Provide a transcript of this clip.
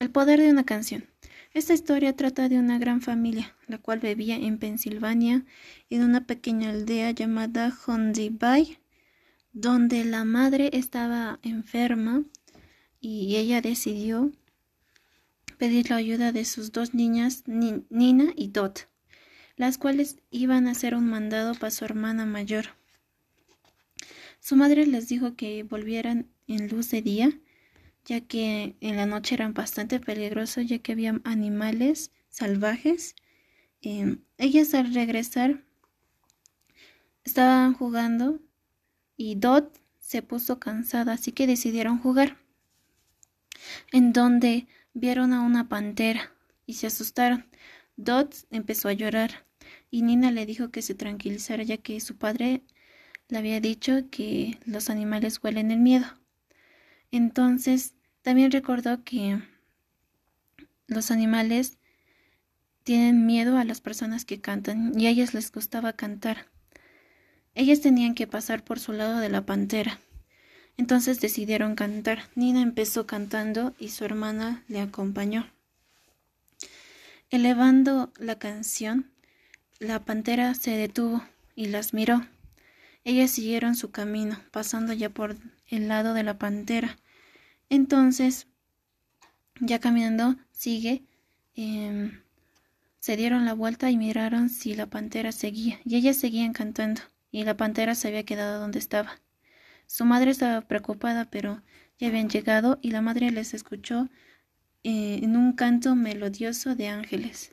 El poder de una canción. Esta historia trata de una gran familia, la cual vivía en Pensilvania, en una pequeña aldea llamada Bay, donde la madre estaba enferma y ella decidió pedir la ayuda de sus dos niñas, Nina y Dot, las cuales iban a hacer un mandado para su hermana mayor. Su madre les dijo que volvieran en luz de día ya que en la noche eran bastante peligrosos, ya que había animales salvajes. Eh, ellas al regresar estaban jugando y Dot se puso cansada, así que decidieron jugar. En donde vieron a una pantera y se asustaron. Dot empezó a llorar y Nina le dijo que se tranquilizara ya que su padre le había dicho que los animales huelen el miedo. Entonces también recordó que los animales tienen miedo a las personas que cantan y a ellas les gustaba cantar. Ellas tenían que pasar por su lado de la pantera. Entonces decidieron cantar. Nina empezó cantando y su hermana le acompañó. Elevando la canción, la pantera se detuvo y las miró. Ellas siguieron su camino, pasando ya por el lado de la pantera. Entonces, ya caminando, sigue. Em, se dieron la vuelta y miraron si la pantera seguía. Y ellas seguían cantando. Y la pantera se había quedado donde estaba. Su madre estaba preocupada, pero ya habían llegado y la madre les escuchó eh, en un canto melodioso de ángeles.